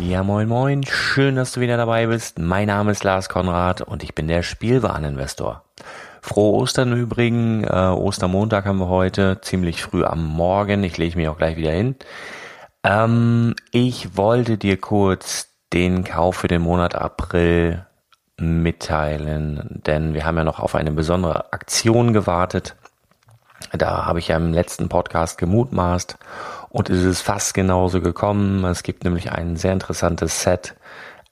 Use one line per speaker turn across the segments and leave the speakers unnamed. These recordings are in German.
Ja, moin moin, schön, dass du wieder dabei bist. Mein Name ist Lars Konrad und ich bin der Spielwareninvestor. Frohe Ostern im Übrigen, äh, Ostermontag haben wir heute, ziemlich früh am Morgen, ich lege mich auch gleich wieder hin. Ähm, ich wollte dir kurz den Kauf für den Monat April mitteilen, denn wir haben ja noch auf eine besondere Aktion gewartet. Da habe ich ja im letzten Podcast gemutmaßt und es ist fast genauso gekommen. Es gibt nämlich ein sehr interessantes Set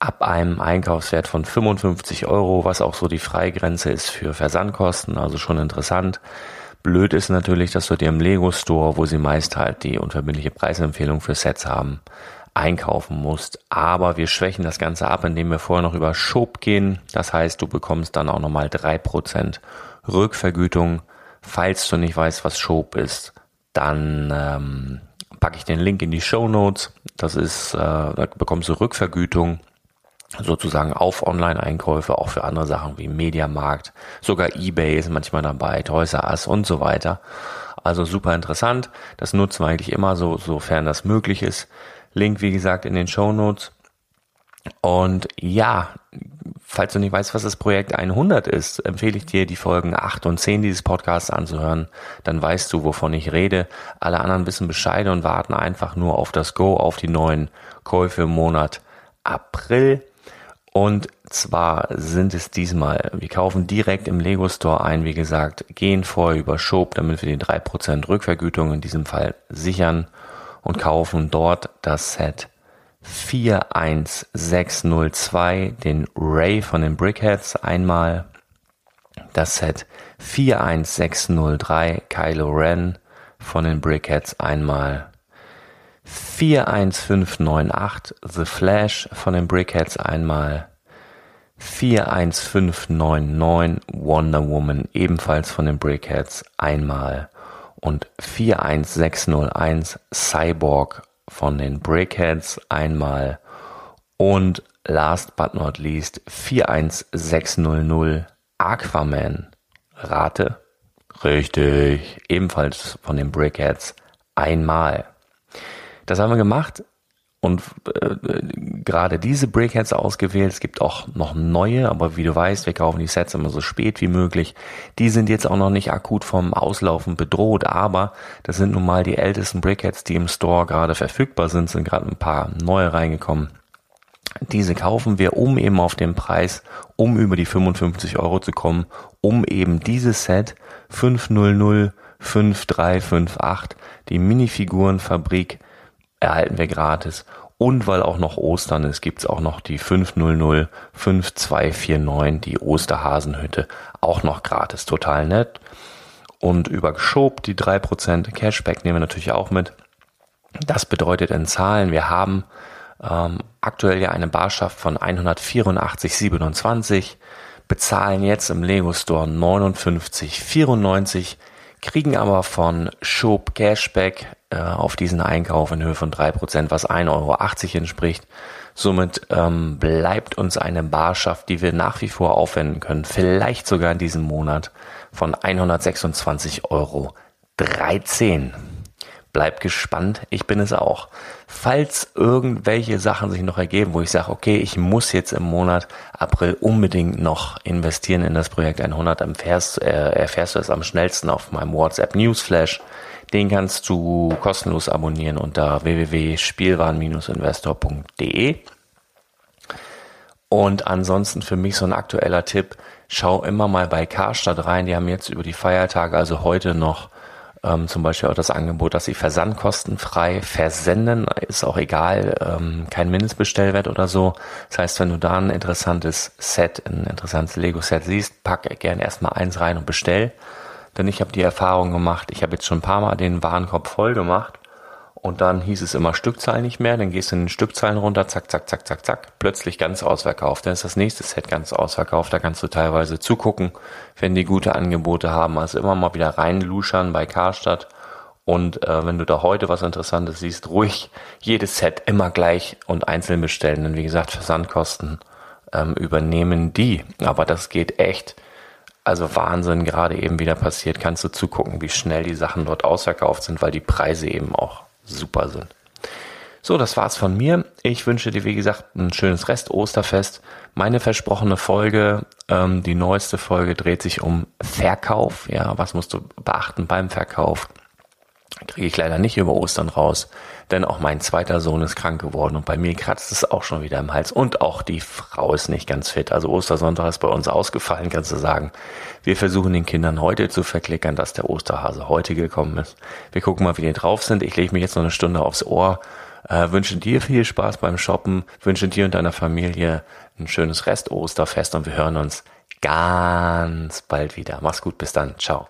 ab einem Einkaufswert von 55 Euro, was auch so die Freigrenze ist für Versandkosten, also schon interessant. Blöd ist natürlich, dass du dir im Lego Store, wo sie meist halt die unverbindliche Preisempfehlung für Sets haben, einkaufen musst. Aber wir schwächen das Ganze ab, indem wir vorher noch über Shop gehen. Das heißt, du bekommst dann auch nochmal drei Prozent Rückvergütung. Falls du nicht weißt, was Shop ist, dann ähm, packe ich den Link in die Show Notes. Das ist, äh, da bekommst du Rückvergütung sozusagen auf Online-Einkäufe, auch für andere Sachen wie Mediamarkt, sogar eBay ist manchmal dabei, Toys R Us und so weiter. Also super interessant. Das nutzen wir eigentlich immer so, sofern das möglich ist. Link, wie gesagt, in den Show Notes. Und ja, falls du nicht weißt, was das Projekt 100 ist, empfehle ich dir, die Folgen 8 und 10 dieses Podcasts anzuhören. Dann weißt du, wovon ich rede. Alle anderen wissen Bescheid und warten einfach nur auf das Go, auf die neuen Käufe im Monat April. Und zwar sind es diesmal, wir kaufen direkt im Lego Store ein, wie gesagt, gehen vorher über Shop, damit wir die 3% Rückvergütung in diesem Fall sichern und kaufen dort das Set 41602, den Ray von den Brickheads einmal, das Set 41603 Kylo Ren von den Brickheads einmal, 41598 The Flash von den Brickheads einmal, 41599 Wonder Woman ebenfalls von den Brickheads einmal. Und 41601 Cyborg von den Brickheads einmal und last but not least 41600 Aquaman. Rate? Richtig, ebenfalls von den Brickheads einmal. Das haben wir gemacht und äh, gerade diese Breakheads ausgewählt. Es gibt auch noch neue, aber wie du weißt, wir kaufen die Sets immer so spät wie möglich. Die sind jetzt auch noch nicht akut vom Auslaufen bedroht, aber das sind nun mal die ältesten Breakheads, die im Store gerade verfügbar sind, sind gerade ein paar neue reingekommen. Diese kaufen wir, um eben auf den Preis, um über die 55 Euro zu kommen, um eben dieses Set 500 5358, die Minifigurenfabrik erhalten wir gratis. Und weil auch noch Ostern ist, gibt's auch noch die 500 5249, die Osterhasenhütte, auch noch gratis. Total nett. Und über Geschob, die 3% Cashback nehmen wir natürlich auch mit. Das bedeutet in Zahlen, wir haben ähm, aktuell ja eine Barschaft von 184,27, bezahlen jetzt im Lego Store 59,94, kriegen aber von Schob Cashback äh, auf diesen Einkauf in Höhe von drei Prozent, was 1,80 Euro entspricht. Somit ähm, bleibt uns eine Barschaft, die wir nach wie vor aufwenden können, vielleicht sogar in diesem Monat von 126,13 Euro. Bleibt gespannt, ich bin es auch. Falls irgendwelche Sachen sich noch ergeben, wo ich sage, okay, ich muss jetzt im Monat April unbedingt noch investieren in das Projekt 100, erfährst, äh, erfährst du es am schnellsten auf meinem WhatsApp Newsflash. Den kannst du kostenlos abonnieren unter www.spielwaren-investor.de. Und ansonsten für mich so ein aktueller Tipp, schau immer mal bei Karstadt rein. Die haben jetzt über die Feiertage, also heute noch ähm, zum Beispiel auch das Angebot, dass sie versandkostenfrei versenden. Ist auch egal, ähm, kein Mindestbestellwert oder so. Das heißt, wenn du da ein interessantes Set, ein interessantes Lego-Set siehst, pack gerne erstmal eins rein und bestell. Denn ich habe die Erfahrung gemacht, ich habe jetzt schon ein paar Mal den Warenkorb voll gemacht und dann hieß es immer Stückzahl nicht mehr, dann gehst du in den Stückzahlen runter, zack, zack, zack, zack, zack, plötzlich ganz ausverkauft. Dann ist das nächste Set ganz ausverkauft, da kannst du teilweise zugucken, wenn die gute Angebote haben. Also immer mal wieder reinluschern bei Karstadt und äh, wenn du da heute was Interessantes siehst, ruhig jedes Set immer gleich und einzeln bestellen. Denn wie gesagt, Versandkosten ähm, übernehmen die. Aber das geht echt also Wahnsinn gerade eben wieder passiert, kannst du zugucken, wie schnell die Sachen dort ausverkauft sind, weil die Preise eben auch super sind. So, das war's von mir. Ich wünsche dir, wie gesagt, ein schönes Rest-Osterfest. Meine versprochene Folge, ähm, die neueste Folge, dreht sich um Verkauf. Ja, was musst du beachten beim Verkauf? Kriege ich leider nicht über Ostern raus, denn auch mein zweiter Sohn ist krank geworden und bei mir kratzt es auch schon wieder im Hals und auch die Frau ist nicht ganz fit. Also Ostersonntag ist bei uns ausgefallen, kannst du sagen. Wir versuchen den Kindern heute zu verklickern, dass der Osterhase heute gekommen ist. Wir gucken mal, wie die drauf sind. Ich lege mich jetzt noch eine Stunde aufs Ohr. Äh, wünsche dir viel Spaß beim Shoppen, wünsche dir und deiner Familie ein schönes Rest Osterfest und wir hören uns ganz bald wieder. Mach's gut, bis dann. Ciao.